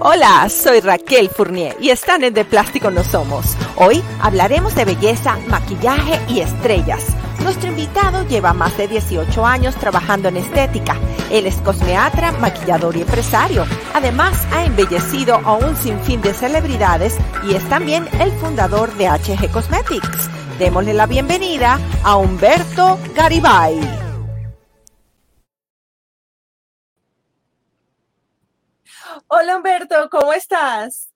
Hola, soy Raquel Fournier y están en De Plástico No Somos. Hoy hablaremos de belleza, maquillaje y estrellas. Nuestro invitado lleva más de 18 años trabajando en estética. Él es cosmeatra, maquillador y empresario. Además, ha embellecido a un sinfín de celebridades y es también el fundador de HG Cosmetics. Démosle la bienvenida a Humberto Garibay. Hola Humberto, ¿cómo estás?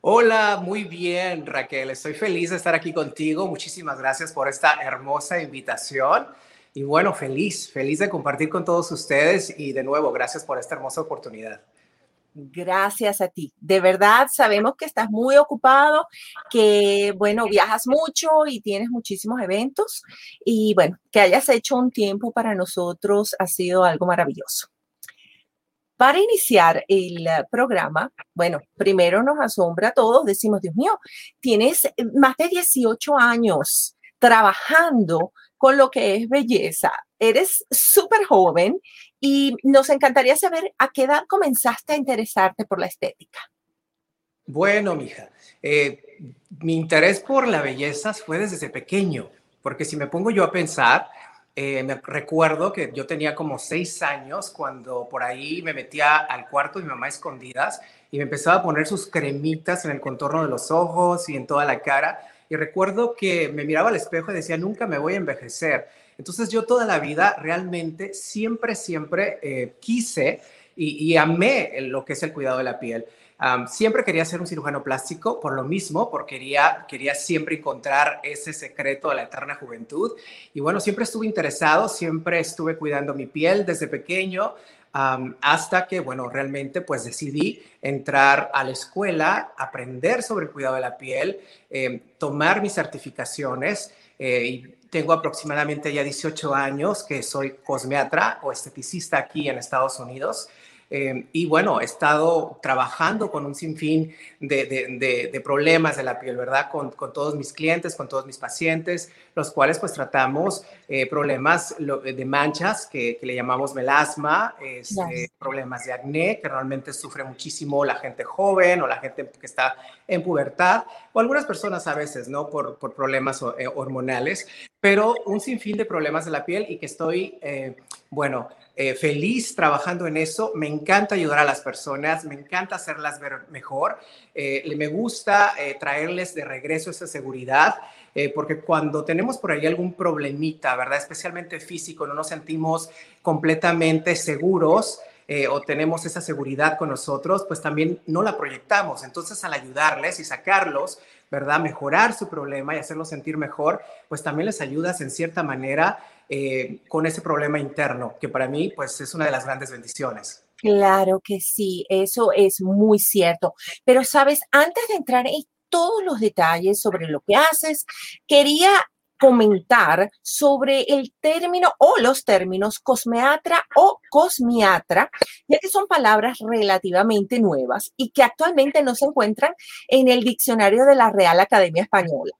Hola, muy bien Raquel, estoy feliz de estar aquí contigo. Muchísimas gracias por esta hermosa invitación. Y bueno, feliz, feliz de compartir con todos ustedes y de nuevo, gracias por esta hermosa oportunidad. Gracias a ti. De verdad, sabemos que estás muy ocupado, que, bueno, viajas mucho y tienes muchísimos eventos. Y bueno, que hayas hecho un tiempo para nosotros ha sido algo maravilloso. Para iniciar el eh, programa, bueno, primero nos asombra a todos, decimos, Dios mío, tienes eh, más de 18 años trabajando con lo que es belleza. Eres súper joven y nos encantaría saber a qué edad comenzaste a interesarte por la estética. Bueno, mija, eh, mi interés por la belleza fue desde pequeño, porque si me pongo yo a pensar, eh, me recuerdo que yo tenía como seis años cuando por ahí me metía al cuarto de mi mamá escondidas y me empezaba a poner sus cremitas en el contorno de los ojos y en toda la cara. Y recuerdo que me miraba al espejo y decía, nunca me voy a envejecer. Entonces yo toda la vida realmente siempre, siempre eh, quise y, y amé lo que es el cuidado de la piel siempre quería ser un cirujano plástico por lo mismo, porque quería, quería siempre encontrar ese secreto de la eterna juventud. Y bueno, siempre estuve interesado, siempre estuve cuidando mi piel desde pequeño. hasta que, bueno, realmente pues decidí entrar a la escuela, aprender sobre el cuidado de la piel, em, tomar mis certificaciones eh, y tengo aproximadamente ya 18 años que soy cosmeatra o esteticista aquí en Estados Unidos. Em, y bueno, he estado trabajando con un sinfín de, problemas de la piel, ¿verdad? Con, todos mis clientes, con todos mis pacientes, los cuales pues tratamos eh, problemas de manchas que, le llamamos melasma, este, problemas de acné, que realmente sufre muchísimo la gente joven o la gente que está en pubertad, o algunas personas a veces, ¿no? Por, problemas eh, hormonales, pero un sinfín de problemas de la piel y que estoy, eh, bueno, eh, feliz trabajando en eso. Me encanta ayudar a las personas, me encanta hacerlas ver mejor. Eh, me gusta eh, traerles de regreso esa seguridad, porque cuando tenemos por ahí algún problemita, ¿verdad? Especialmente físico, no nos sentimos completamente seguros. o tenemos esa seguridad con nosotros, pues también no la proyectamos. Entonces, al ayudarles y sacarlos, ¿verdad? Mejorar su problema y hacerlos sentir mejor, pues también les ayudas en cierta manera eh, con ese problema interno, que para mí pues es una de las grandes bendiciones. Claro que sí, eso es muy cierto. Pero sabes, antes de entrar en todos los detalles sobre lo que haces, quería comentar sobre el término o los términos cosmeatra o cosmiatra, ya que son palabras relativamente nuevas y que actualmente no se encuentran en el diccionario de la Real Academia Española.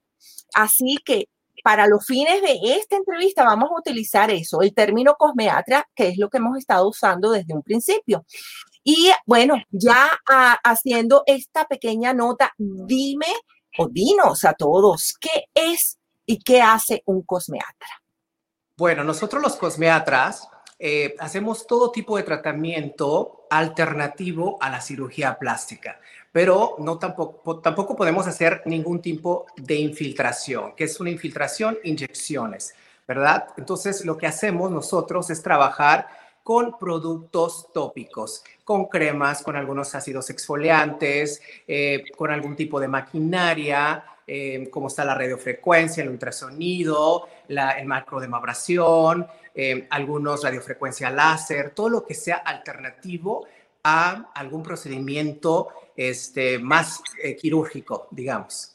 Así que para los fines de esta entrevista vamos a utilizar eso, el término cosmeatra, que es lo que hemos estado usando desde un principio. Y bueno, ya haciendo esta pequeña nota, dime o dinos a todos qué es y qué hace un cosmeatra. Bueno, nosotros los cosmeatras eh, hacemos todo tipo de tratamiento alternativo a la cirugía plástica pero no tampoco, tampoco podemos hacer ningún tipo de infiltración, que es una infiltración, inyecciones, ¿verdad? Entonces, lo que hacemos nosotros es trabajar con productos tópicos, con cremas, con algunos ácidos exfoliantes, eh, con algún tipo de maquinaria, eh, como está la radiofrecuencia, el ultrasonido, el macrodemabración, eh, algunos radiofrecuencia láser, todo lo que sea alternativo a algún procedimiento este, más quirúrgico, digamos.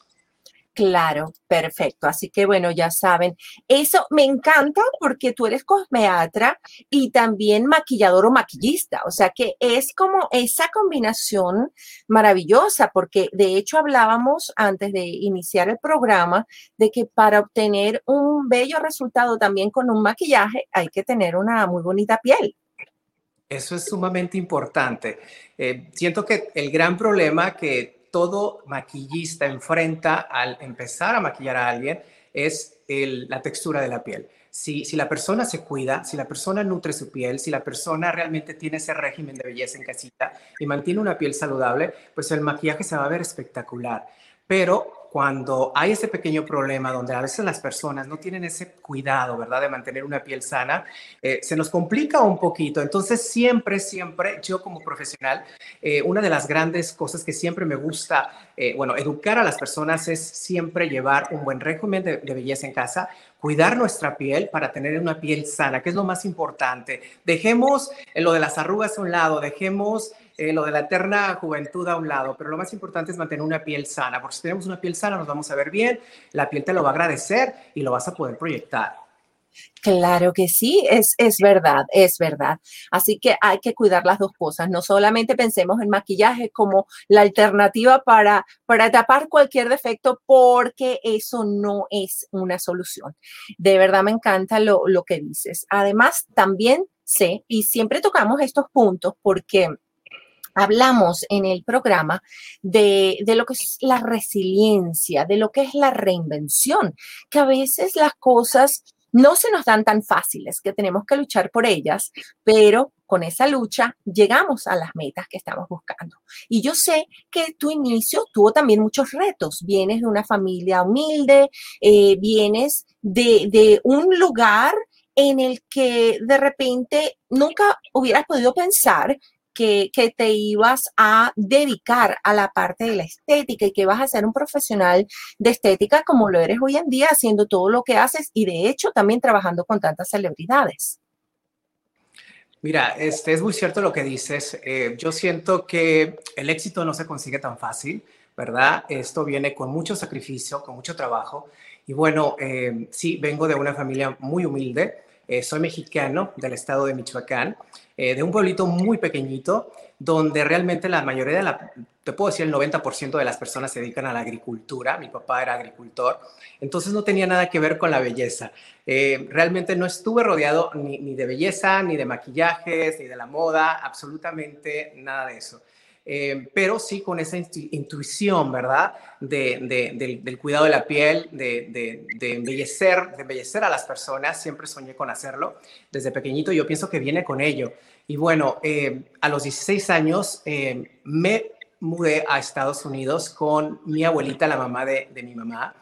Claro, perfecto. Así que bueno, ya saben, eso me encanta porque tú eres cosmeatra y también maquillador o maquillista. O sea que es como esa combinación maravillosa porque de hecho hablábamos antes de iniciar el programa de que para obtener un bello resultado también con un maquillaje hay que tener una muy bonita piel. Eso es sumamente importante. Eh, siento que el gran problema que todo maquillista enfrenta al empezar a maquillar a alguien es la textura de la piel. Si, si, la persona se cuida, si la persona nutre su piel, si la persona realmente tiene ese régimen de belleza en casita y mantiene una piel saludable, pues el maquillaje se va a ver espectacular. Pero cuando hay ese pequeño problema donde a veces las personas no tienen ese cuidado, ¿verdad?, de mantener una piel sana, eh, se nos complica un poquito. Entonces, siempre, siempre, yo como profesional, eh, una de las grandes cosas que siempre me gusta, eh, bueno, educar a las personas es siempre llevar un buen régimen de, de belleza en casa, cuidar nuestra piel para tener una piel sana, que es lo más importante. Dejemos lo de las arrugas a un lado, dejemos eh, lo de la eterna juventud a un lado, pero lo más importante es mantener una piel sana, porque si tenemos una piel sana nos vamos a ver bien, la piel te lo va a agradecer y lo vas a poder proyectar. Claro que sí, es, es verdad, es verdad. Así que hay que cuidar las dos cosas. No solamente pensemos en maquillaje como la alternativa para, para tapar cualquier defecto, porque eso no es una solución. De verdad me encanta lo, lo que dices. Además, también sé, y siempre tocamos estos puntos porque hablamos en el programa de, lo que es la resiliencia, de lo que es la reinvención, que a veces las cosas no se nos dan tan fáciles, que tenemos que luchar por ellas, pero con esa lucha llegamos a las metas que estamos buscando. Y yo sé que tu inicio tuvo también muchos retos. Vienes de una familia humilde, eh, vienes de, de un lugar en el que de repente nunca hubieras podido pensar que, te ibas a dedicar a la parte de la estética y que vas a ser un profesional de estética como lo eres hoy en día, haciendo todo lo que haces y de hecho también trabajando con tantas celebridades. Mira, este es muy cierto lo que dices. Eh, yo siento que el éxito no se consigue tan fácil, ¿verdad? Esto viene con mucho sacrificio, con mucho trabajo. Y bueno, eh, sí, vengo de una familia muy humilde. Eh, soy mexicano del estado de Michoacán, eh, de un pueblito muy pequeñito, donde realmente la mayoría de la, te puedo decir, el 90% de las personas se dedican a la agricultura. Mi papá era agricultor, entonces no tenía nada que ver con la belleza. Eh, realmente no estuve rodeado ni, ni de belleza, ni de maquillajes, ni de la moda, absolutamente nada de eso. Eh, pero sí con esa intuición, ¿verdad? del, cuidado de la piel, de, embellecer, de embellecer a las personas. Siempre soñé con hacerlo desde pequeñito. Yo pienso que viene con ello. Y bueno, eh, a los 16 años eh, me mudé a Estados Unidos con mi abuelita, la mamá de, mi mamá.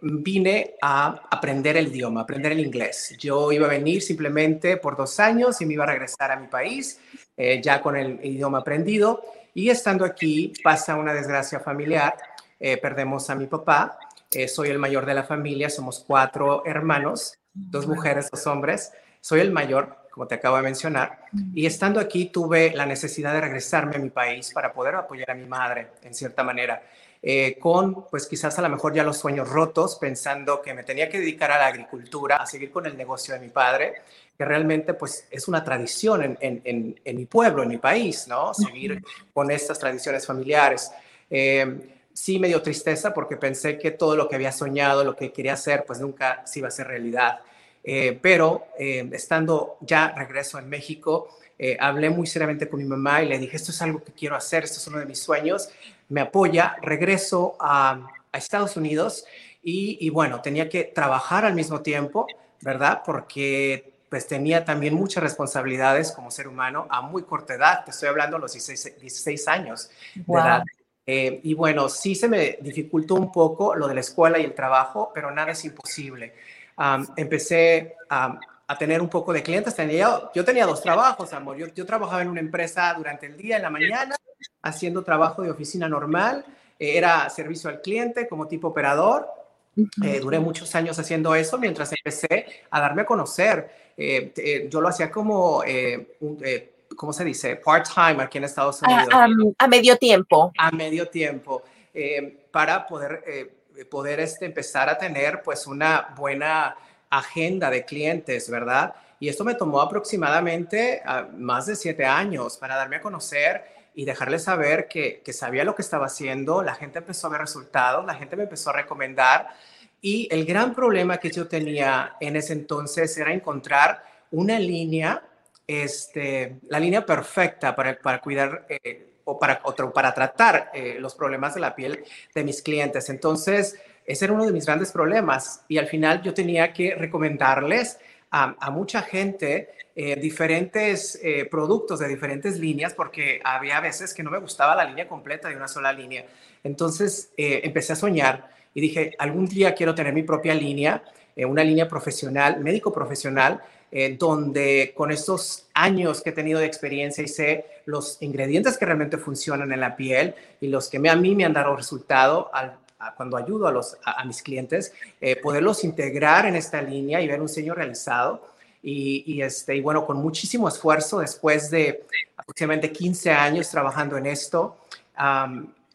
vine a aprender el idioma, aprender el inglés. Yo iba a venir simplemente por dos años y me iba a regresar a mi país eh, ya con el idioma aprendido. Y estando aquí pasa una desgracia familiar, eh, perdemos a mi papá, eh, soy el mayor de la familia, somos cuatro hermanos, dos mujeres, dos hombres, soy el mayor, como te acabo de mencionar, y estando aquí tuve la necesidad de regresarme a mi país para poder apoyar a mi madre, en cierta manera. Con pues quizás a lo mejor ya los sueños rotos, pensando que me tenía que dedicar a la agricultura, a seguir con el negocio de mi padre, que realmente pues es una tradición en, mi pueblo, en mi país, ¿no? Seguir con estas tradiciones familiares. Eh, sí me dio tristeza porque pensé que todo lo que había soñado, lo que quería hacer, pues nunca se iba a hacer realidad. Eh, pero eh, estando ya regreso en México, hablé muy seriamente con mi mamá y le dije, esto es algo que quiero hacer, esto es uno de mis sueños, me apoya, regreso a, Estados Unidos y, y, bueno, tenía que trabajar al mismo tiempo, ¿verdad? Porque pues tenía también muchas responsabilidades como ser humano a muy corta edad, te estoy hablando de los 16, años de edad. Eh, y bueno, sí se me dificultó un poco lo de la escuela y el trabajo, pero nada es imposible. empecé a, tener un poco de clientes. Tenía, yo tenía dos trabajos, amor. Yo, yo, trabajaba en una empresa durante el día, en la mañana, haciendo trabajo de oficina normal. Eh, era servicio al cliente como tipo operador. Eh, duré muchos años haciendo eso mientras empecé a darme a conocer. Eh, eh, yo lo hacía como, eh, ¿cómo se dice? Part-time aquí en Estados Unidos. A, medio tiempo. A medio tiempo, para poder, poder este, empezar a tener pues una buena agenda de clientes, ¿verdad? Y esto me tomó aproximadamente ah, más de siete años para darme a conocer y dejarles saber que, que, sabía lo que estaba haciendo, la gente empezó a ver resultados, la gente me empezó a recomendar y el gran problema que yo tenía en ese entonces era encontrar una línea este, la línea perfecta para, para cuidar eh, o para, otro, para tratar eh, los problemas de la piel de mis clientes. Entonces, ese era uno de mis grandes problemas y al final yo tenía que recomendarles a, mucha gente eh, diferentes eh, productos de diferentes líneas porque había veces que no me gustaba la línea completa de una sola línea. Entonces eh, empecé a soñar y dije, algún día quiero tener mi propia línea, una línea profesional, médico profesional, donde con estos años que he tenido de experiencia y sé los ingredientes que realmente funcionan en la piel y los que a mí me han dado resultado al, cuando ayudo a, los, a, mis clientes, poderlos integrar en esta línea y ver un sueño realizado y, este, y bueno, con muchísimo esfuerzo, después de aproximadamente 15 años trabajando en esto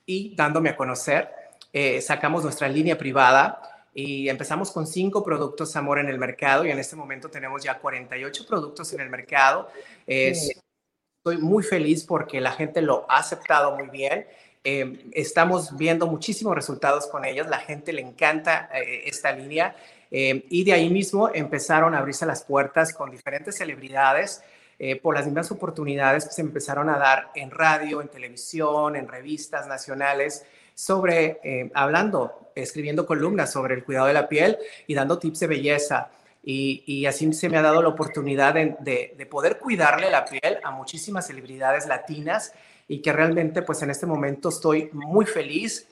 y dándome a conocer, eh, sacamos nuestra línea privada y empezamos con cinco productos Amor en el mercado y en este momento tenemos ya 48 productos en el mercado. estoy muy feliz porque la gente lo ha aceptado muy bien. Eh, estamos viendo muchísimos resultados con ellos. La gente le encanta eh, esta línea eh, y de ahí mismo empezaron a abrirse las puertas con diferentes celebridades eh, por las mismas oportunidades que se empezaron a dar en radio, en televisión, en revistas nacionales, sobre, eh, hablando, escribiendo columnas sobre el cuidado de la piel y dando tips de belleza. Y, así se me ha dado la oportunidad de, de, poder cuidarle la piel a muchísimas celebridades latinas y que realmente pues en este momento estoy muy feliz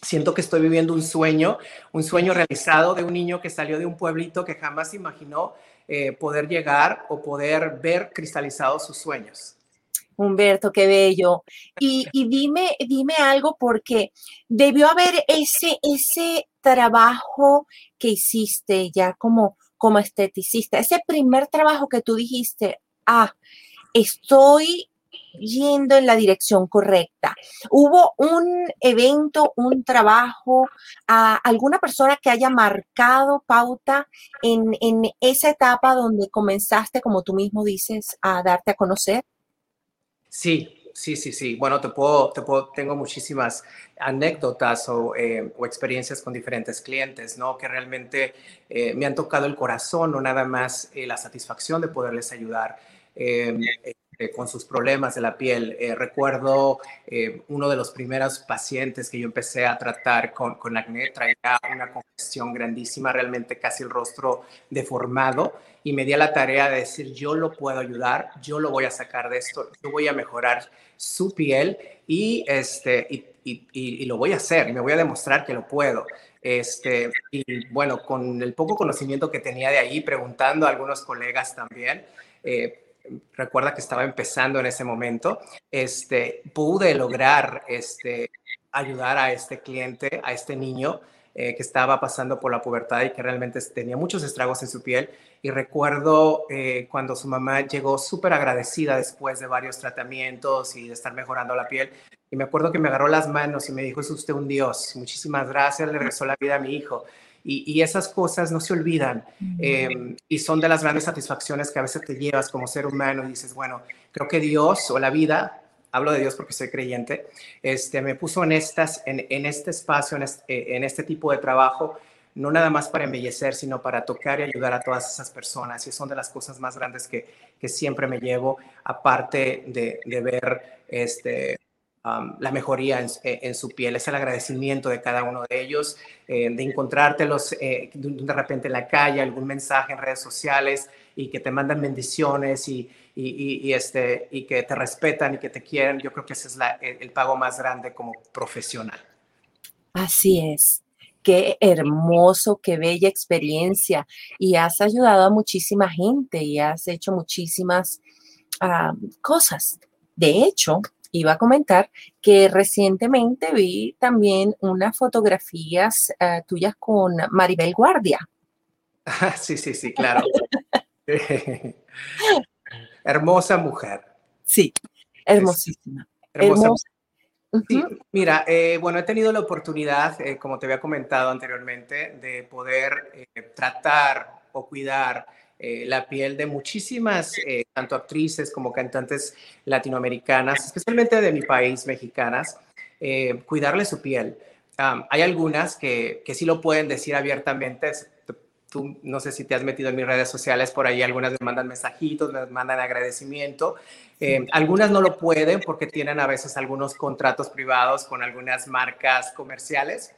siento que estoy viviendo un sueño, un sueño realizado de un niño que salió de un pueblito que jamás imaginó eh, poder llegar o poder ver cristalizados sus sueños. Humberto, qué bello. Y, dime, dime algo porque debió haber ese, ese trabajo que hiciste ya como, como esteticista, ese primer trabajo que tú dijiste, ah, estoy yendo en la dirección correcta. ¿Hubo un evento, un trabajo, a alguna persona que haya marcado pauta en, esa etapa donde comenzaste, como tú mismo dices, a darte a conocer? Sí, sí, sí, sí. Bueno, te puedo, te puedo, tengo muchísimas anécdotas o, eh, experiencias con diferentes clientes, ¿no? Que realmente eh, me han tocado el corazón, no nada más eh, la satisfacción de poderles ayudar. Con sus problemas de la piel. Eh, recuerdo eh, uno de los primeros pacientes que yo empecé a tratar con, con acné, traía una congestión grandísima, realmente casi el rostro deformado, y me di a la tarea de decir, yo lo puedo ayudar, yo lo voy a sacar de esto, yo voy a mejorar su piel y, este, y, y, y lo voy a hacer, me voy a demostrar que lo puedo. Este, y bueno, con el poco conocimiento que tenía de ahí, preguntando a algunos colegas también, eh, recuerda que estaba empezando en ese momento, este, pude lograr este, ayudar a este cliente, a este niño eh, que estaba pasando por la pubertad y que realmente tenía muchos estragos en su piel. Y recuerdo eh, cuando su mamá llegó súper agradecida después de varios tratamientos y de estar mejorando la piel. Y me acuerdo que me agarró las manos y me dijo, es usted un Dios, muchísimas gracias, le regresó la vida a mi hijo. Y, esas cosas no se olvidan em, y son de las grandes satisfacciones que a veces te llevas como ser humano y dices, bueno, creo que Dios o la vida, hablo de Dios porque soy creyente, este, me puso en, estas, en, este espacio, eh, en este, tipo de trabajo, no nada más para embellecer, sino para tocar y ayudar a todas esas personas. Y son de las cosas más grandes que, que siempre me llevo, aparte de, de ver este, la mejoría eh, en, su piel, es el agradecimiento de cada uno de ellos, eh, de encontrártelos eh, de, repente en la calle, algún mensaje en redes sociales y que te mandan bendiciones y, y, este, y que te respetan y que te quieren. Yo creo que ese es el, pago más grande como profesional. Así es. Qué hermoso, qué bella experiencia. Y has ayudado a muchísima gente y has hecho muchísimas cosas. De hecho, iba a comentar que recientemente vi también unas fotografías eh, tuyas con Maribel Guardia. sí, sí, sí, claro. Hermosa mujer. Sí, hermosísima. Hermosa. mira, eh, bueno, he tenido la oportunidad, eh, como te había comentado anteriormente, de poder tratar o cuidar eh, la piel de muchísimas, eh, tanto actrices como cantantes latinoamericanas, especialmente de mi país, mexicanas, eh, cuidarle su piel. hay algunas que, que, sí lo pueden decir abiertamente, tú no sé si te has metido en mis redes sociales, por ahí algunas me mandan mensajitos, me mandan agradecimiento. Algunas no lo pueden porque tienen a veces algunos contratos privados con algunas marcas comerciales.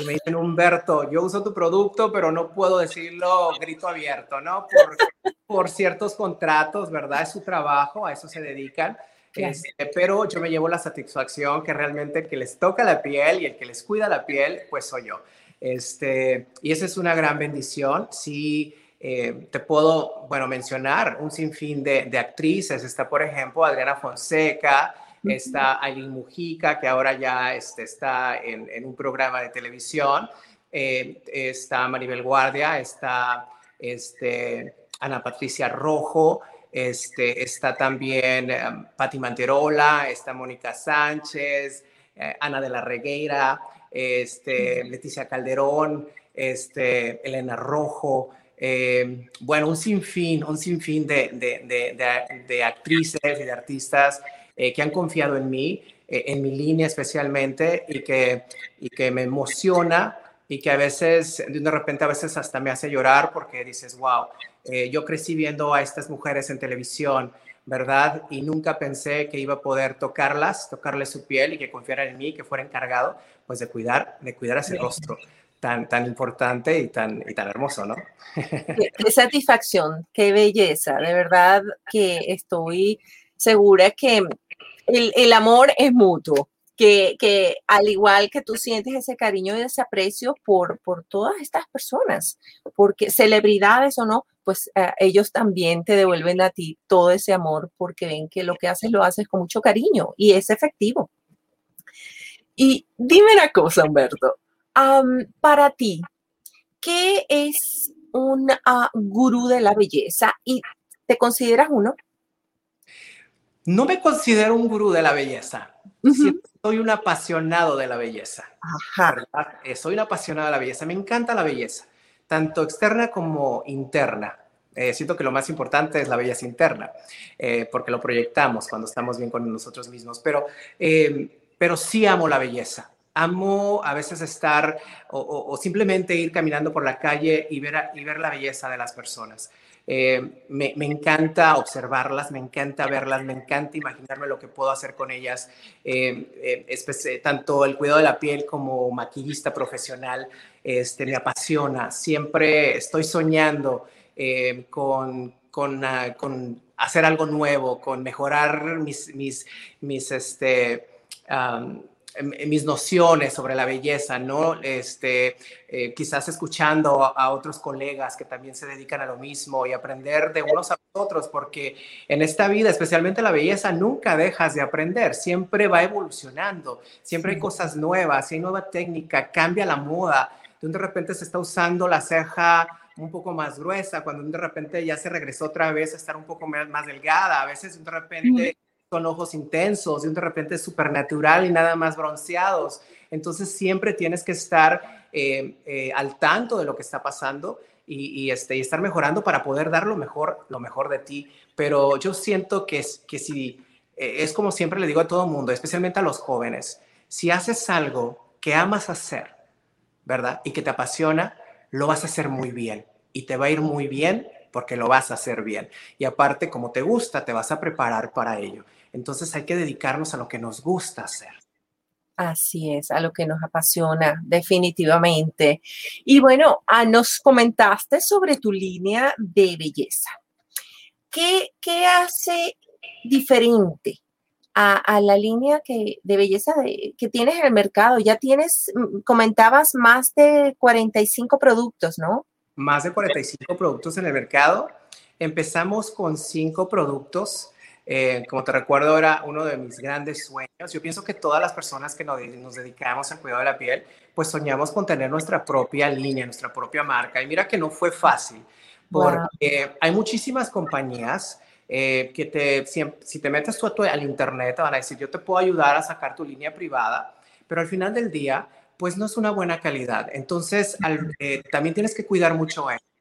Y me dicen, Humberto, yo uso tu producto, pero no puedo decirlo grito abierto, ¿no? Por, por ciertos contratos, ¿verdad? Es su trabajo, a eso se dedican. Este, pero yo me llevo la satisfacción que realmente que les toca la piel y el que les cuida la piel, pues soy yo. Este, y esa es una gran bendición. Sí, eh, te puedo, bueno, mencionar un sinfín de, de, actrices. Está, por ejemplo, Adriana Fonseca, está Aileen Mujica, que ahora ya este, está en, en, un programa de televisión. Eh, está Maribel Guardia, está este, Ana Patricia Rojo, este, está también um, Patti Manterola, está Mónica Sánchez, eh, Ana de la Regueira este, Leticia Calderón, este, Elena Rojo, bueno, un sinfín, un sinfín de, de, de, actrices y de artistas eh, que han confiado en mí, eh, en mi línea especialmente, y que, y que me emociona y que a veces, de repente, a veces hasta me hace llorar porque dices, wow, yo crecí viendo a estas mujeres en televisión, ¿verdad? Y nunca pensé que iba a poder tocarlas, tocarles su piel y que confiaran en mí, que fuera encargado, pues de cuidar, de cuidar ese rostro tan, tan importante y tan, y tan hermoso, ¿no? Qué, satisfacción, qué belleza, de verdad que estoy segura que el, amor es mutuo. Que, que, al igual que tú sientes ese cariño y ese aprecio por, por todas estas personas, porque celebridades o no, pues eh, ellos también te devuelven a ti todo ese amor porque ven que lo que haces lo haces con mucho cariño y es efectivo. Y dime una cosa, Humberto, para ti, ¿qué es un uh, gurú de la belleza y te consideras uno? No me considero un gurú de la belleza. soy un apasionado de la belleza. Eh, soy un apasionado de la belleza. Me encanta la belleza, tanto externa como interna. Eh, siento que lo más importante es la belleza interna, eh, porque lo proyectamos cuando estamos bien con nosotros mismos. Pero pero sí amo la belleza. Amo a veces estar o, simplemente ir caminando por la calle y ver, y ver la belleza de las personas. Eh, me, encanta observarlas, me encanta verlas, me encanta imaginarme lo que puedo hacer con ellas. Eh, eh, tanto el cuidado de la piel como maquillista profesional este, me apasiona. Siempre estoy soñando con, con, ah, con, hacer algo nuevo, con mejorar mis, mis, mis este, mis nociones sobre la belleza, ¿no? Este, eh, quizás escuchando a, otros colegas que también se dedican a lo mismo y aprender de unos a otros, porque en esta vida, especialmente la belleza, nunca dejas de aprender, siempre va evolucionando, siempre hay cosas nuevas, hay nueva técnica, cambia la moda, de repente se está usando la ceja un poco más gruesa, cuando de repente ya se regresó otra vez a estar un poco más, más delgada, a veces de repente con ojos intensos, y de repente supernatural y nada más bronceados. Entonces siempre tienes que estar eh, eh, al tanto de lo que está pasando y, este, y estar mejorando para poder dar lo mejor, lo mejor de ti. Pero yo siento que, es, que si, eh, es como siempre le digo a todo mundo, especialmente a los jóvenes, si haces algo que amas hacer, ¿verdad? Y que te apasiona, lo vas a hacer muy bien y te va a ir muy bien porque lo vas a hacer bien. Y aparte, como te gusta, te vas a preparar para ello. Entonces hay que dedicarnos a lo que nos gusta hacer. Así es, a lo que nos apasiona, definitivamente. Y bueno, ah, nos comentaste sobre tu línea de belleza. ¿Qué, qué hace diferente a, la línea que, de belleza que tienes en el mercado? Ya tienes, mm, comentabas, más de 45 productos, ¿no? Más de 45 productos en el mercado. Empezamos con cinco productos eh, como te recuerdo, era uno de mis grandes sueños. Yo pienso que todas las personas que nos, dedicamos al cuidado de la piel, pues soñamos con tener nuestra propia línea, nuestra propia marca. Y mira que no fue fácil, porque hay muchísimas compañías eh, que te, si, te metes tú al internet, te van a decir, yo te puedo ayudar a sacar tu línea privada, pero al final del día, pues no es una buena calidad. Entonces, eh, también tienes que cuidar mucho eso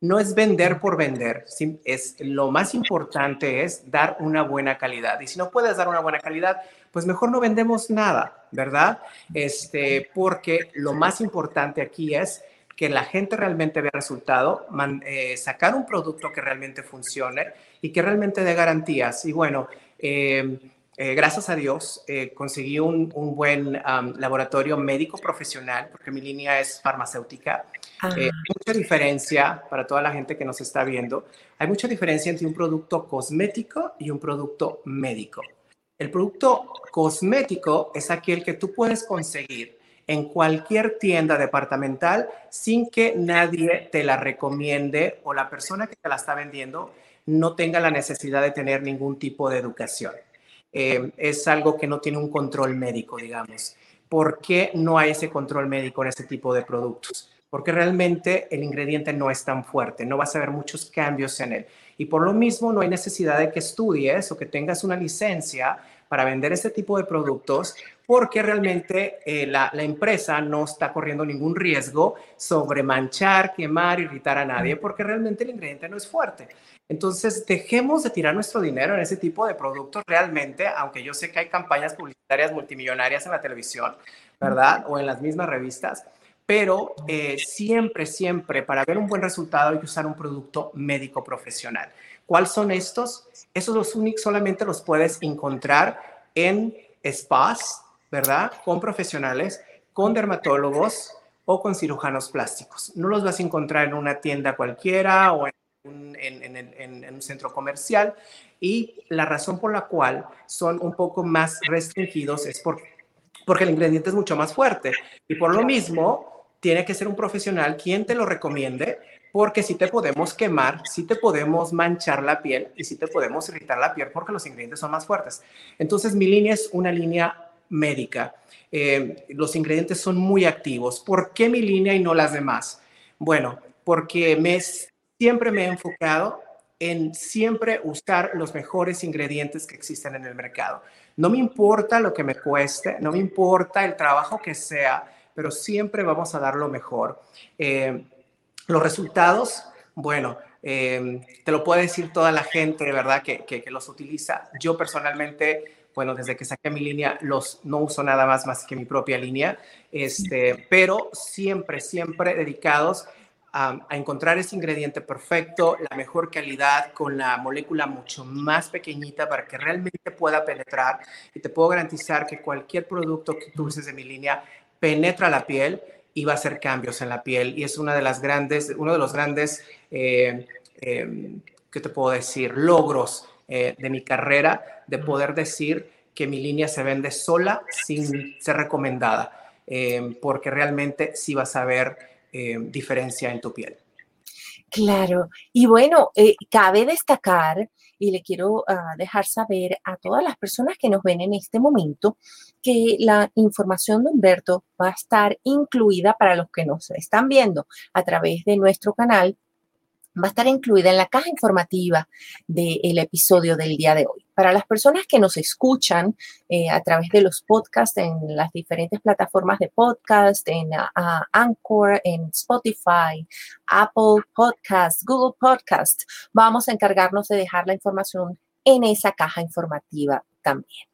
no es vender por vender, es lo más importante es dar una buena calidad. Y si no puedes dar una buena calidad, pues mejor no vendemos nada, ¿verdad? Este, porque lo más importante aquí es que la gente realmente vea resultado, eh, sacar un producto que realmente funcione y que realmente dé garantías. Y bueno, eh, eh, gracias a Dios conseguí un, buen laboratorio médico profesional, porque mi línea es farmacéutica. hay mucha diferencia para toda la gente que nos está viendo. Hay mucha diferencia entre un producto cosmético y un producto médico. El producto cosmético es aquel que tú puedes conseguir en cualquier tienda departamental sin que nadie te la recomiende o la persona que te la está vendiendo no tenga la necesidad de tener ningún tipo de educación. Eh, es algo que no tiene un control médico, digamos. ¿Por qué no hay ese control médico en este tipo de productos? Porque realmente el ingrediente no es tan fuerte, no vas a ver muchos cambios en él. Y por lo mismo no hay necesidad de que estudies o que tengas una licencia para vender este tipo de productos porque realmente eh, la, empresa no está corriendo ningún riesgo sobre manchar, quemar, irritar a nadie, porque realmente el ingrediente no es fuerte. Entonces, dejemos de tirar nuestro dinero en ese tipo de productos realmente, aunque yo sé que hay campañas publicitarias multimillonarias en la televisión, ¿verdad? O en las mismas revistas, pero eh, siempre, siempre para ver un buen resultado hay que usar un producto médico profesional. ¿Cuáles son estos? Esos los únicos solamente los puedes encontrar en spas, ¿verdad? Con profesionales, con dermatólogos o con cirujanos plásticos. No los vas a encontrar en una tienda cualquiera o en un, centro comercial. Y la razón por la cual son un poco más restringidos es porque el ingrediente es mucho más fuerte. Y por lo mismo, tiene que ser un profesional quien te lo recomiende, porque si te podemos quemar, si te podemos manchar la piel y si te podemos irritar la piel porque los ingredientes son más fuertes. Entonces, mi línea es una línea médica. Eh, los ingredientes son muy activos. ¿Por qué mi línea y no las demás? Bueno, porque me, siempre me he enfocado en siempre usar los mejores ingredientes que existen en el mercado. No me importa lo que me cueste, no me importa el trabajo que sea, pero siempre vamos a dar lo mejor. Eh, los resultados, bueno, eh, te lo puede decir toda la gente, verdad, que, que, los utiliza. Yo personalmente, bueno, desde que saqué mi línea, los no uso nada más más que mi propia línea, este, pero siempre, siempre dedicados a, a, encontrar ese ingrediente perfecto, la mejor calidad, con la molécula mucho más pequeñita para que realmente pueda penetrar. Y te puedo garantizar que cualquier producto que tú uses de mi línea penetra la piel y va a hacer cambios en la piel. Y es una de las grandes, uno de los grandes, eh, eh, ¿qué te puedo decir? Logros eh, de mi carrera, de poder decir que mi línea se vende sola sin ser recomendada, porque realmente sí vas a ver diferencia en tu piel. Claro, y bueno, cabe destacar y le quiero ah, dejar saber a todas las personas que nos ven en este momento que la información de Humberto va a estar incluida para los que nos están viendo a través de nuestro canal va a estar incluida en la caja informativa del episodio del día de hoy. Para las personas que nos escuchan eh, a través de los podcasts en las diferentes plataformas de podcast, en uh, Anchor, en Spotify, Apple Podcasts, Google Podcasts, vamos a encargarnos de dejar la información en esa caja informativa también.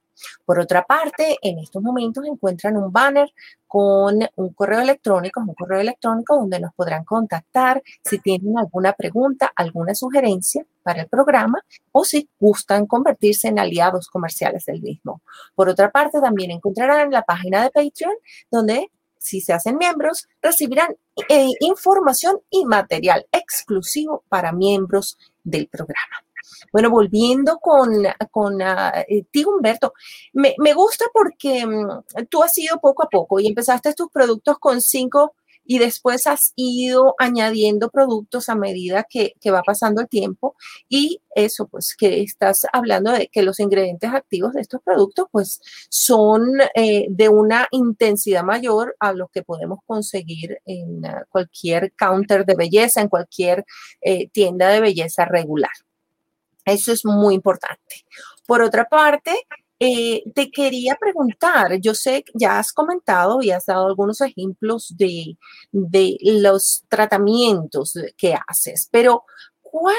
Por otra parte, en estos momentos encuentran un banner con un correo electrónico, un correo electrónico donde nos podrán contactar si tienen alguna pregunta, alguna sugerencia para el programa o si gustan convertirse en aliados comerciales del mismo. Por otra parte, también encontrarán la página de Patreon donde si se hacen miembros, recibirán eh, información y material exclusivo para miembros del programa. Bueno, volviendo con, con uh, ti, Humberto, me, me, gusta porque mm, tú has ido poco a poco y empezaste tus productos con cinco y después has ido añadiendo productos a medida que, que, va pasando el tiempo y eso pues que estás hablando de que los ingredientes activos de estos productos pues son eh, de una intensidad mayor a lo que podemos conseguir en uh, cualquier counter de belleza, en cualquier eh, tienda de belleza regular. Eso es muy importante. Por otra parte, eh, te quería preguntar, yo sé, ya has comentado y has dado algunos ejemplos de, de los tratamientos que haces, pero ¿cuál,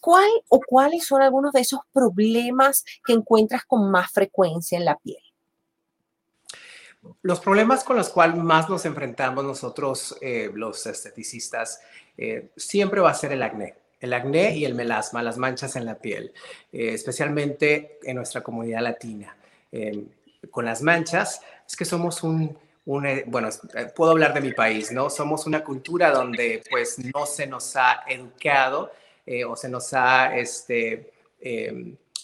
¿cuál o cuáles son algunos de esos problemas que encuentras con más frecuencia en la piel? Los problemas con los cuales más nos enfrentamos nosotros, eh, los esteticistas, eh, siempre va a ser el acné. El acné y el melasma, las manchas en la piel, eh, especialmente en nuestra comunidad latina. con las manchas, es que somos un, bueno, puedo hablar de mi país, ¿no? Somos una cultura donde pues no se nos ha educado o se nos ha, este,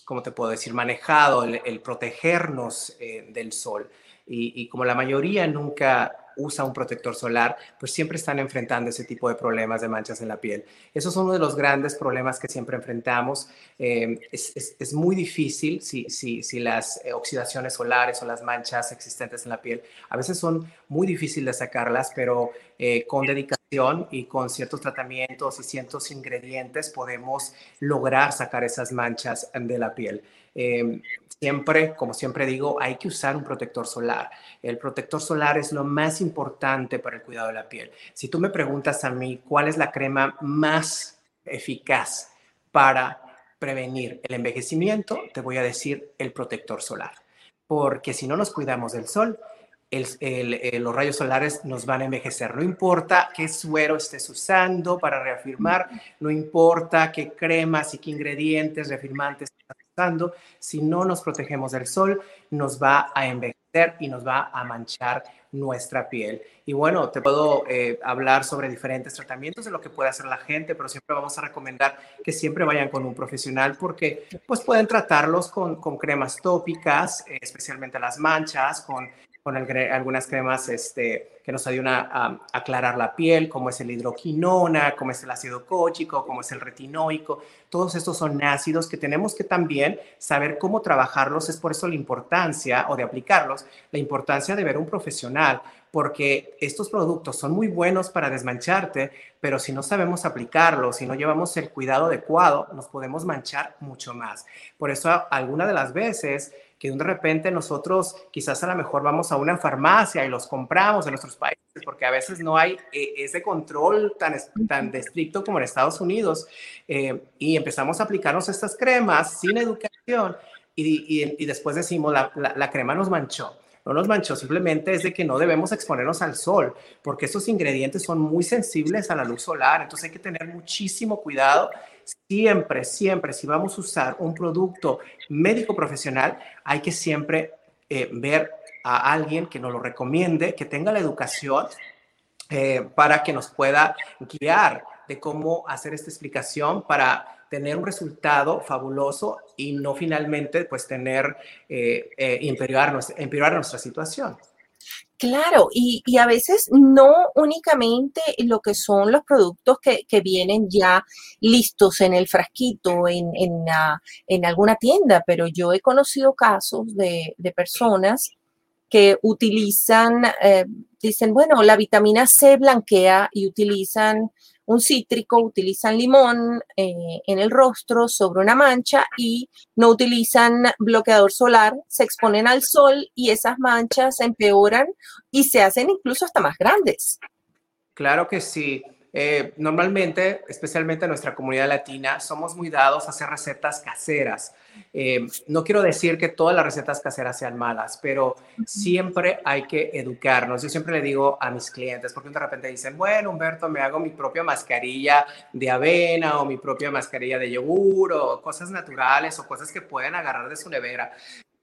¿cómo te puedo decir?, manejado el, protegernos del sol y, como la mayoría nunca usa un protector solar, pues siempre están enfrentando ese tipo de problemas de manchas en la piel. Esos son uno de los grandes problemas que siempre enfrentamos. Eh, es, muy difícil si, las eh, oxidaciones solares o las manchas existentes en la piel, a veces son muy difíciles de sacarlas, pero eh, con dedicación y con ciertos tratamientos y ciertos ingredientes podemos lograr sacar esas manchas de la piel. Em, siempre, como siempre digo, hay que usar un protector solar. El protector solar es lo más importante para el cuidado de la piel. Si tú me preguntas a mí cuál es la crema más eficaz para prevenir el envejecimiento, te voy a decir el protector solar. Porque si no nos cuidamos del sol, eh, los rayos solares nos van a envejecer. No importa qué suero estés usando para reafirmar, no importa qué cremas y qué ingredientes reafirmantes si no nos protegemos del sol, nos va a envejecer y nos va a manchar nuestra piel. Y bueno, te puedo eh, hablar sobre diferentes tratamientos de lo que puede hacer la gente, pero siempre vamos a recomendar que siempre vayan con un profesional porque pues pueden tratarlos con, con cremas tópicas, eh, especialmente las manchas, con con algunas cremas este, que nos ayudan a, aclarar la piel, como es el hidroquinona, como es el ácido cóchico, como es el retinoico. Todos estos son ácidos que tenemos que también saber cómo trabajarlos. Es por eso la importancia, o de aplicarlos, la importancia de ver un profesional, porque estos productos son muy buenos para desmancharte, pero si no sabemos aplicarlos, si no llevamos el cuidado adecuado, nos podemos manchar mucho más. Por eso, alguna de las veces que de repente nosotros quizás a lo mejor vamos a una farmacia y los compramos en nuestros países, porque a veces no hay eh, ese control tan, tan estricto como en Estados Unidos, eh, y empezamos a aplicarnos estas cremas sin educación y, y, después decimos, la, la, crema nos manchó. No nos manchó, simplemente es de que no debemos exponernos al sol, porque estos ingredientes son muy sensibles a la luz solar, entonces hay que tener muchísimo cuidado siempre, siempre, si vamos a usar un producto médico profesional, hay que siempre eh, ver a alguien que nos lo recomiende, que tenga la educación eh, para que nos pueda guiar de cómo hacer esta explicación para tener un resultado fabuloso y no finalmente pues tener, eh, empeorar nuestra situación. Claro, y, a veces no únicamente lo que son los productos que, vienen ya listos en el frasquito, en, en, alguna tienda, pero yo he conocido casos de, personas que utilizan, eh, dicen, bueno, la vitamina C blanquea y utilizan un cítrico, utilizan limón eh, en el rostro sobre una mancha y no utilizan bloqueador solar, se exponen al sol y esas manchas empeoran y se hacen incluso hasta más grandes. Claro que sí. Eh, normalmente, especialmente en nuestra comunidad latina, somos muy dados a hacer recetas caseras. Eh, no quiero decir que todas las recetas caseras sean malas, pero siempre hay que educarnos. Yo siempre le digo a mis clientes, porque de repente dicen, bueno, Humberto, me hago mi propia mascarilla de avena o mi propia mascarilla de yogur o cosas naturales o cosas que pueden agarrar de su nevera.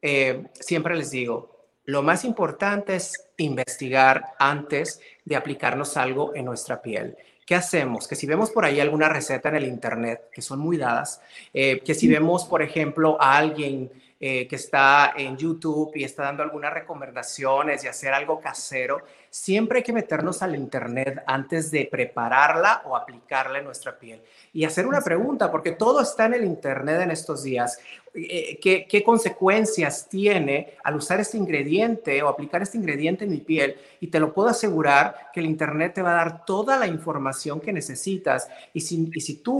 Eh, siempre les digo, lo más importante es investigar antes de aplicarnos algo en nuestra piel. ¿Qué hacemos? Que si vemos por ahí alguna receta en el Internet, que son muy dadas, eh, que si vemos, por ejemplo, a alguien eh, que está en YouTube y está dando algunas recomendaciones y hacer algo casero, siempre hay que meternos al Internet antes de prepararla o aplicarla en nuestra piel. Y hacer una pregunta, porque todo está en el Internet en estos días. Eh, ¿Qué, ¿Qué, consecuencias tiene al usar este ingrediente o aplicar este ingrediente en mi piel? Y te lo puedo asegurar que el Internet te va a dar toda la información que necesitas. Y si, y si tú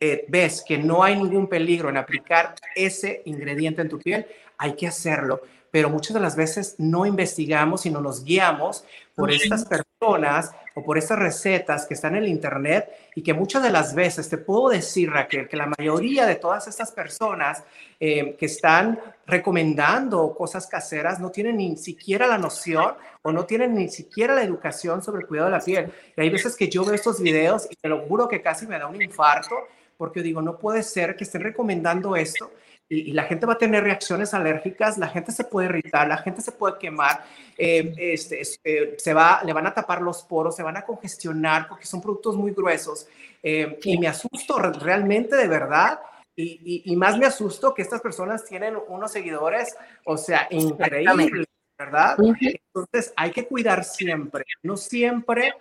eh, ves que no hay ningún peligro en aplicar ese ingrediente en tu piel, hay que hacerlo. Pero muchas de las veces no investigamos y no nos guiamos por estas personas personas o por estas recetas que están en el Internet y que muchas de las veces te puedo decir, Raquel, que la mayoría de todas estas personas eh, que están recomendando cosas caseras no tienen ni siquiera la noción o no tienen ni siquiera la educación sobre el cuidado de la piel. Y hay veces que yo veo estos videos y te lo juro que casi me da un infarto porque digo, no puede ser que estén recomendando esto y, la gente va a tener reacciones alérgicas, la gente se puede irritar, la gente se puede quemar, eh, este, eh, se va, le van a tapar los poros, se van a congestionar porque son productos muy gruesos. Eh, y me asusto realmente de verdad. Y, y, más me asusto que estas personas tienen unos seguidores, o sea, increíbles, ¿verdad? Entonces hay que cuidar siempre, no siempre,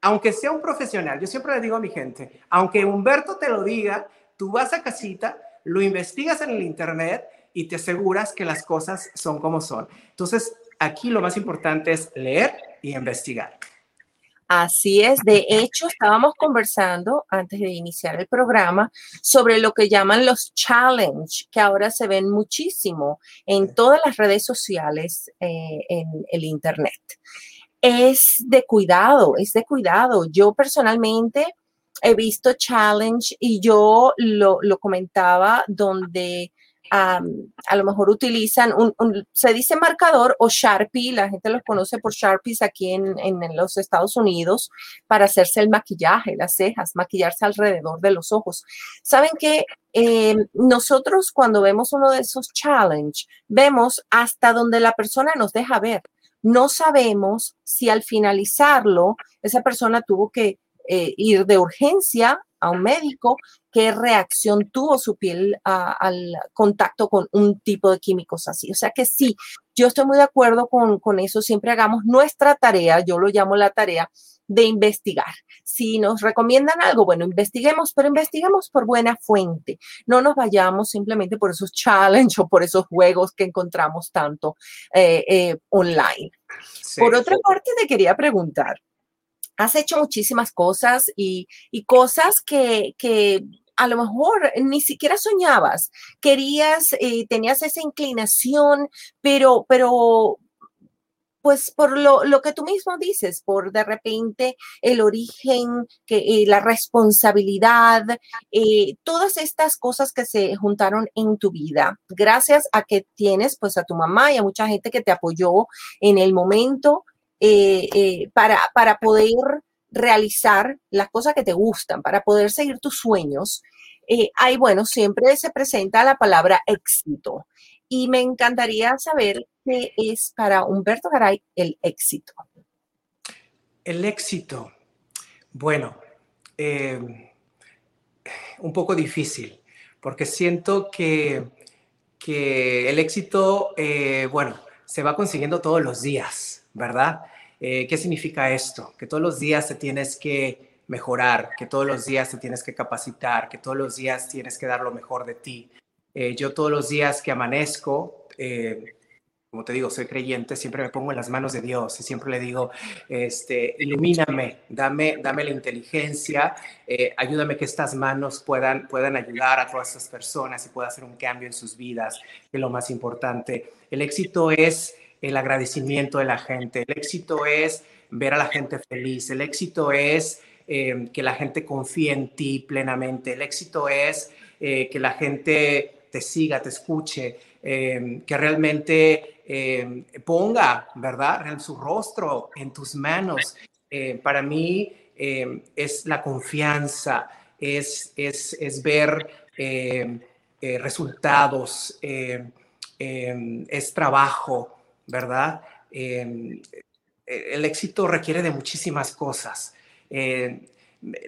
aunque sea un profesional, yo siempre le digo a mi gente, aunque Humberto te lo diga, tú vas a casita lo investigas en el Internet y te aseguras que las cosas son como son. Entonces, aquí lo más importante es leer y investigar. Así es. De hecho, estábamos conversando antes de iniciar el programa sobre lo que llaman los challenge, que ahora se ven muchísimo en todas las redes sociales, eh, en el Internet. Es de cuidado, es de cuidado. Yo personalmente he visto challenge y yo lo, comentaba donde a lo mejor utilizan un, se dice marcador o Sharpie, la gente los conoce por Sharpies aquí en, los Estados Unidos para hacerse el maquillaje, las cejas, maquillarse alrededor de los ojos. Saben que eh, nosotros cuando vemos uno de esos challenge, vemos hasta donde la persona nos deja ver. No sabemos si al finalizarlo esa persona tuvo que eh, ir de urgencia a un médico, qué reacción tuvo su piel al contacto con un tipo de químicos así. O sea que sí, yo estoy muy de acuerdo con, con eso. Siempre hagamos nuestra tarea, yo lo llamo la tarea de investigar. Si nos recomiendan algo, bueno, investiguemos, pero investiguemos por buena fuente. No nos vayamos simplemente por esos challenges o por esos juegos que encontramos tanto eh, eh, online. por otra parte, te quería preguntar, has hecho muchísimas cosas y, cosas que, a lo mejor ni siquiera soñabas. Querías, eh, tenías esa inclinación, pero, pero pues por lo, que tú mismo dices, por de repente el origen, que, eh, la responsabilidad, eh, todas estas cosas que se juntaron en tu vida, gracias a que tienes pues a tu mamá y a mucha gente que te apoyó en el momento para, para poder realizar las cosas que te gustan, para poder seguir tus sueños, eh, hay, bueno, siempre se presenta la palabra éxito. Y me encantaría saber qué es para Humberto Garay el éxito. El éxito, bueno, un poco difícil, porque siento que, que el éxito, bueno, se va consiguiendo todos los días, ¿verdad? Eh, ¿Qué significa esto? Que todos los días te tienes que mejorar, que todos los días te tienes que capacitar, que todos los días tienes que dar lo mejor de ti. Eh, yo todos los días que amanezco, eh, como te digo, soy creyente, siempre me pongo en las manos de Dios y siempre le digo, este, ilumíname, dame, dame la inteligencia, ayúdame que estas manos puedan, puedan ayudar a todas estas personas y pueda hacer un cambio en sus vidas, que es lo más importante. El éxito es el agradecimiento de la gente. El éxito es ver a la gente feliz. El éxito es eh, que la gente confíe en ti plenamente. El éxito es eh, que la gente te siga, te escuche, eh, que realmente ponga, ¿verdad?, su rostro en tus manos. para mí es la confianza, es, es, es ver resultados, es trabajo, ¿verdad? Em, el éxito requiere de muchísimas cosas. Em,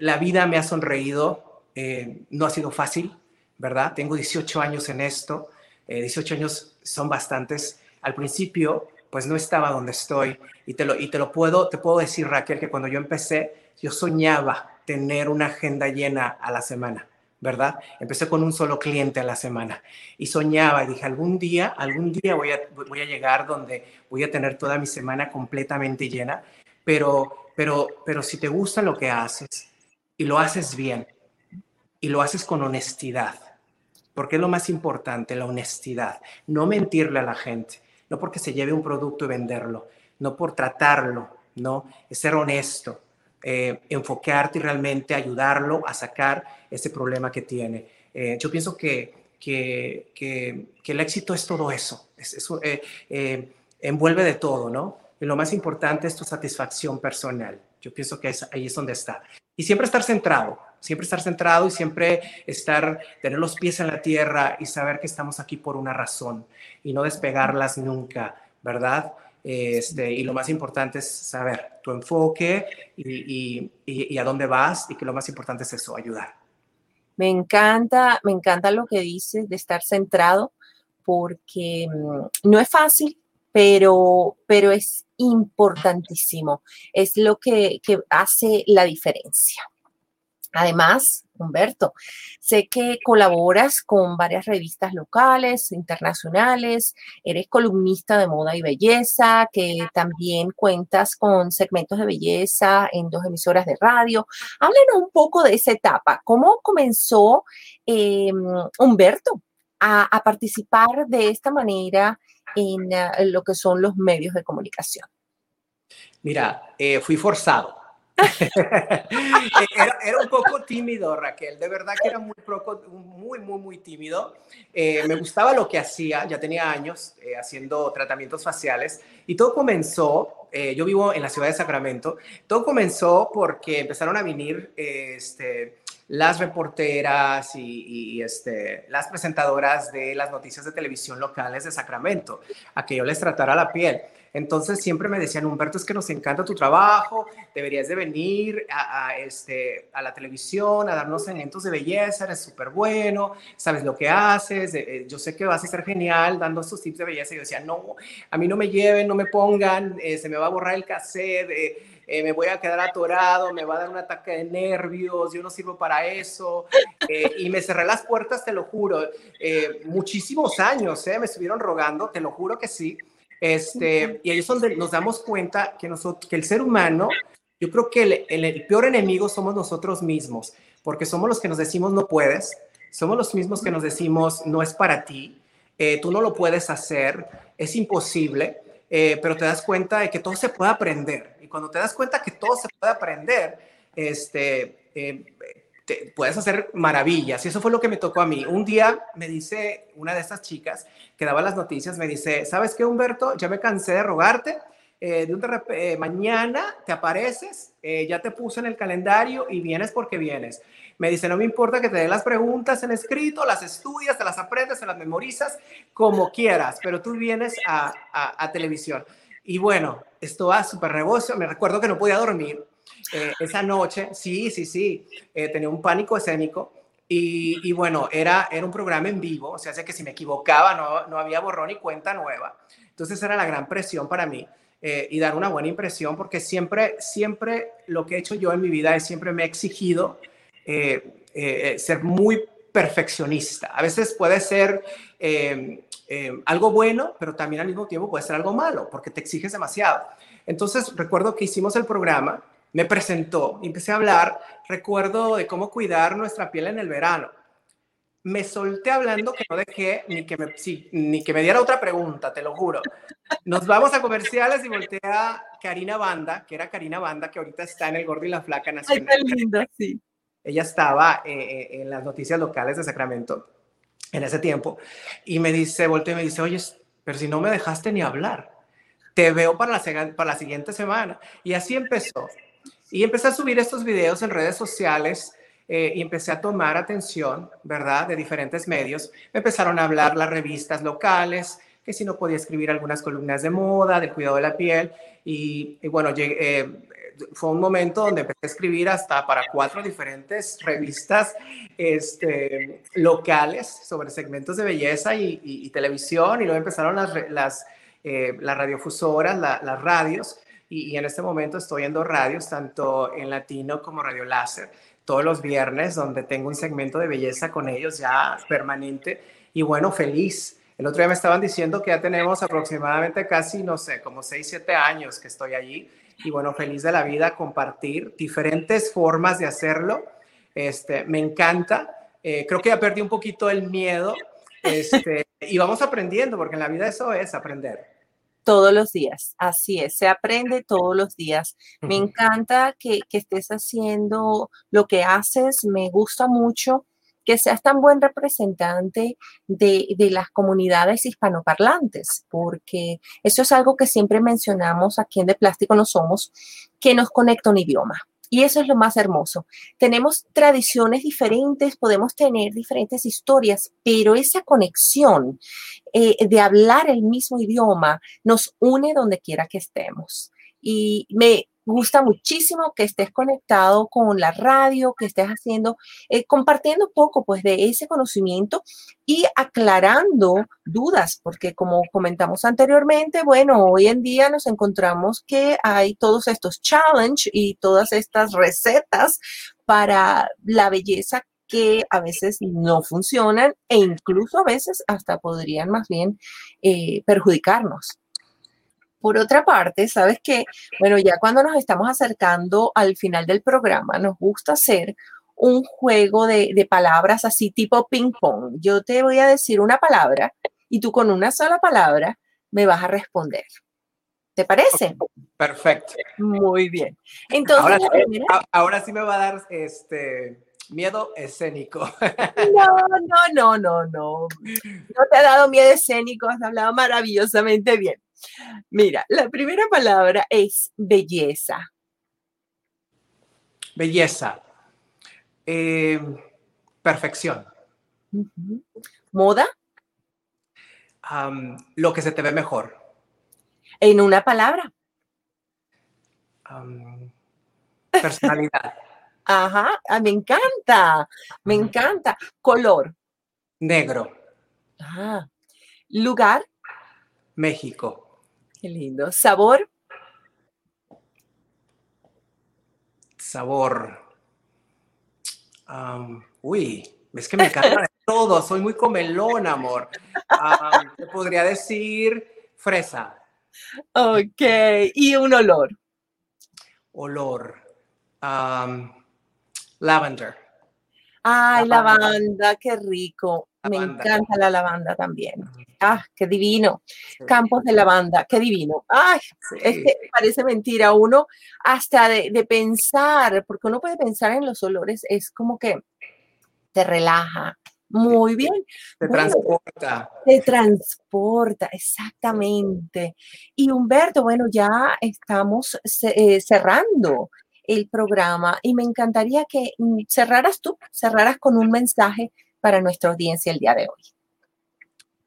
la vida me ha sonreído, em, no ha sido fácil, ¿verdad? Tengo 18 años en esto, 18 eh, años son bastantes. Al principio, pues no estaba donde estoy y te lo, y te lo puedo, te puedo decir, Raquel, que cuando yo empecé, yo soñaba tener una agenda llena a la semana. ¿Verdad? Empecé con un solo cliente a la semana y soñaba y dije, algún día, algún día voy a, voy a llegar donde voy a tener toda mi semana completamente llena, pero, pero, pero si te gusta lo que haces y lo haces bien y lo haces con honestidad, porque es lo más importante, la honestidad, no mentirle a la gente, no porque se lleve un producto y venderlo, no por tratarlo ¿no? Es ser honesto, eh, enfocarte y realmente ayudarlo a sacar ese problema que tiene. Eh, yo pienso que, que, que, el éxito es todo eso, es, eh, envuelve de todo, ¿no? Y lo más importante es tu satisfacción personal. Yo pienso que ahí es donde está. Y siempre estar centrado, siempre estar centrado y siempre estar, tener los pies en la tierra y saber que estamos aquí por una razón y no despegarlas nunca, ¿verdad? Este, y lo más importante es saber tu enfoque y, y, a dónde vas y que lo más importante es eso, ayudar. Me encanta, me encanta lo que dices de estar centrado porque mm, no es fácil, pero, pero es importantísimo. Es lo que, que hace la diferencia. Además, Humberto, sé que colaboras con varias revistas locales, internacionales, eres columnista de moda y belleza, que también cuentas con segmentos de belleza en dos emisoras de radio. Háblanos un poco de esa etapa. ¿Cómo comenzó em, Humberto a, participar de esta manera en, eh, lo que son los medios de comunicación? Mira, eh, fui forzado era, un poco tímido, Raquel, de verdad que era muy, muy, muy, muy tímido. Eh, me gustaba lo que hacía, ya tenía años eh, haciendo tratamientos faciales y todo comenzó, eh, yo vivo en la ciudad de Sacramento, todo comenzó porque empezaron a venir este, las reporteras y, y, este, las presentadoras de las noticias de televisión locales de Sacramento a que yo les tratara la piel. Entonces siempre me decían, Humberto, es que nos encanta tu trabajo, deberías de venir a, este, a la televisión, a darnos segmentos de belleza, eres súper bueno, sabes lo que haces, eh, yo sé que vas a ser genial dando estos tips de belleza. Y yo decía, no, a mí no me lleven, no me pongan, eh, se me va a borrar el cassette. Eh, me voy a quedar atorado, me va a dar un ataque de nervios, yo no sirvo para eso. y me cerré las puertas, te lo juro, muchísimos años, me estuvieron rogando, te lo juro que sí. Este, y ahí es donde nos damos cuenta que, nosotros, que el ser humano, yo creo que el, peor enemigo somos nosotros mismos, porque somos los que nos decimos no puedes, somos los mismos que nos decimos no es para ti, eh, tú no lo puedes hacer, es imposible, eh, pero te das cuenta de que todo se puede aprender. Y cuando te das cuenta que todo se puede aprender, este, eh, puedes hacer maravillas. Y eso fue lo que me tocó a mí. Un día me dice una de estas chicas que daba las noticias, me dice, ¿sabes qué, Humberto? Ya me cansé de rogarte. Eh, de un eh, mañana te apareces, eh, ya te puse en el calendario y vienes porque vienes. Me dice, no me importa que te dé las preguntas en escrito, las estudias, te las aprendes, te las memorizas, como quieras, pero tú vienes a, a, televisión. Y bueno, esto va súper negocio. Me recuerdo que no podía dormir eh, esa noche, sí, sí, sí, eh, tenía un pánico escénico. Y, y, bueno, era, era un programa en vivo, o sea, que si me equivocaba no, no había borrón y cuenta nueva. Entonces era la gran presión para mí eh, y dar una buena impresión, porque siempre, siempre lo que he hecho yo en mi vida es siempre me he exigido ser muy perfeccionista. A veces puede ser algo bueno, pero también al mismo tiempo puede ser algo malo, porque te exiges demasiado. Entonces recuerdo que hicimos el programa me presentó y empecé a hablar, recuerdo de cómo cuidar nuestra piel en el verano. Me solté hablando que no dejé ni que me, ni que me diera otra pregunta, te lo juro. Nos vamos a comerciales y volteé a Karina Banda, que era Karina Banda, que ahorita está en El Gordo y la Flaca Nacional. Ay, qué linda, sí. Ella estaba eh, eh, en las noticias locales de Sacramento en ese tiempo y me dice, volteé y me dice, oye, pero si no me dejaste ni hablar, te veo para la, para la siguiente semana. Y así empezó. Y empecé a subir estos videos en redes sociales eh, y empecé a tomar atención, ¿verdad?, de diferentes medios. Me empezaron a hablar las revistas locales, que si no podía escribir algunas columnas de moda, del cuidado de la piel. Y, bueno, eh, fue un momento donde empecé a escribir hasta para cuatro diferentes revistas este, locales sobre segmentos de belleza y, televisión. Y luego empezaron las, las, eh, radiofusoras, las radios y, en este momento estoy en dos radios, tanto en latino como Radio Láser, todos los viernes, donde tengo un segmento de belleza con ellos ya permanente. Y bueno, feliz. El otro día me estaban diciendo que ya tenemos aproximadamente casi, no sé, como 6, 7 años que estoy allí. Y bueno, feliz de la vida compartir diferentes formas de hacerlo. Este, me encanta. Eh, creo que ya perdí un poquito el miedo. Este, y vamos aprendiendo, porque en la vida eso es aprender. Todos los días, así es, se aprende todos los días. Me encanta que, que estés haciendo lo que haces, me gusta mucho que seas tan buen representante de, de, las comunidades hispanoparlantes, porque eso es algo que siempre mencionamos aquí en De Plástico No Somos, que nos conecta un idioma. Y eso es lo más hermoso. Tenemos tradiciones diferentes, podemos tener diferentes historias, pero esa conexión eh, de hablar el mismo idioma nos une donde quiera que estemos. Y me, gusta muchísimo que estés conectado con la radio, que estés haciendo, eh, compartiendo poco pues de ese conocimiento y aclarando dudas, porque como comentamos anteriormente, bueno, hoy en día nos encontramos que hay todos estos challenges y todas estas recetas para la belleza que a veces no funcionan e incluso a veces hasta podrían más bien eh, perjudicarnos. Por otra parte, sabes que, bueno, ya cuando nos estamos acercando al final del programa, nos gusta hacer un juego de, palabras así tipo ping pong. Yo te voy a decir una palabra y tú con una sola palabra me vas a responder. ¿Te parece? Perfecto. Muy bien. Entonces, ahora, sí me va a dar este miedo escénico. No, no, no, no, no. No te ha dado miedo escénico, has hablado maravillosamente bien. Mira, la primera palabra es belleza. Belleza. Eh, perfección. Moda. lo que se te ve mejor. En una palabra. personalidad. Ajá, ah, me encanta, me encanta. Color. Negro. Ah. Lugar. México. Qué lindo. ¿Sabor? Sabor. uy, es que me encanta todo. Soy muy comelón, amor. te podría decir fresa. Ok. ¿Y un olor? Olor. lavender. Ay, lavanda, qué rico. Me encanta la lavanda también. Ah, qué divino. Campos de lavanda, qué divino. Ay, es que parece mentira uno hasta de, pensar, porque uno puede pensar en los olores, es como que te relaja. Muy bien. Te transporta. Te transporta, exactamente. Y Humberto, bueno, ya estamos eh, cerrando el programa y me encantaría que mm, cerraras tú, cerraras con un mensaje para nuestra audiencia el día de hoy.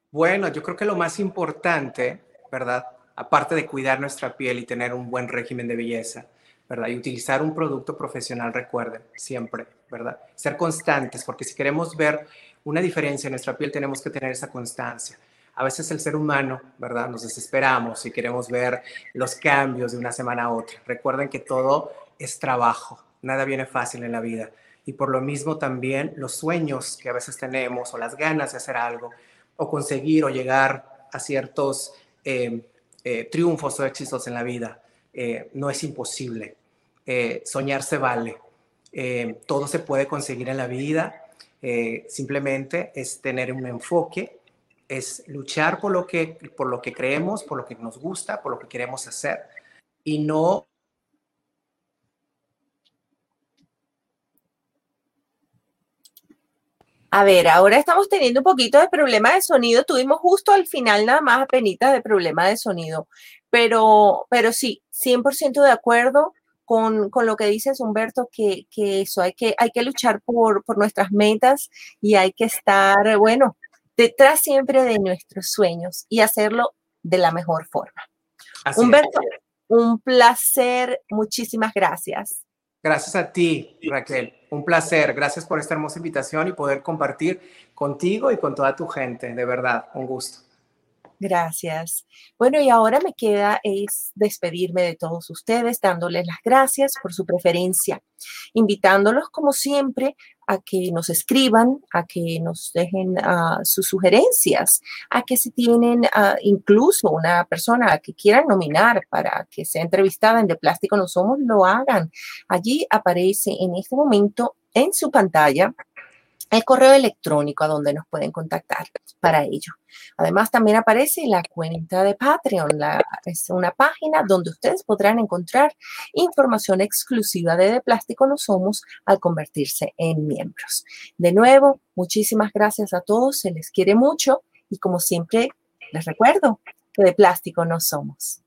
Bueno, yo creo que lo más importante, ¿verdad? Aparte de cuidar nuestra piel y tener un buen régimen de belleza, ¿verdad? Y utilizar un producto profesional, recuerden, siempre, ¿verdad? Ser constantes, porque si queremos ver una diferencia en nuestra piel, tenemos que tener esa constancia. A veces el ser humano, ¿verdad? Nos desesperamos y queremos ver los cambios de una semana a otra. Recuerden que todo es trabajo, nada viene fácil en la vida. Y por lo mismo también los sueños que a veces tenemos o las ganas de hacer algo o conseguir o llegar a ciertos eh, eh, triunfos o éxitos en la vida eh, no es imposible. soñar se vale. todo se puede conseguir en la vida. simplemente es tener un enfoque, es luchar por lo, que, por lo que creemos, por lo que nos gusta, por lo que queremos hacer y no A ver, ahora estamos teniendo un poquito de problema de sonido. Tuvimos justo al final nada más apenas de problema de sonido. Pero, pero sí, 100% de acuerdo con, lo que dices, Humberto, que, eso hay que, hay que luchar por, nuestras metas y hay que estar, bueno, detrás siempre de nuestros sueños y hacerlo de la mejor forma. Humberto, un placer. Muchísimas gracias. Gracias a ti, Raquel. Un placer. Gracias por esta hermosa invitación y poder compartir contigo y con toda tu gente. De verdad, un gusto. Gracias. Bueno, y ahora me queda es despedirme de todos ustedes, dándoles las gracias por su preferencia, invitándolos como siempre a que nos escriban, a que nos dejen uh, sus sugerencias, a que si tienen uh, incluso una persona que quieran nominar para que sea entrevistada en De Plástico No Somos, lo hagan. Allí aparece en este momento en su pantalla el correo electrónico a donde nos pueden contactar para ello. Además, también aparece la cuenta de Patreon. es una página donde ustedes podrán encontrar información exclusiva de De Plástico No Somos al convertirse en miembros. De nuevo, muchísimas gracias a todos. Se les quiere mucho y como siempre, les recuerdo que de plástico no somos.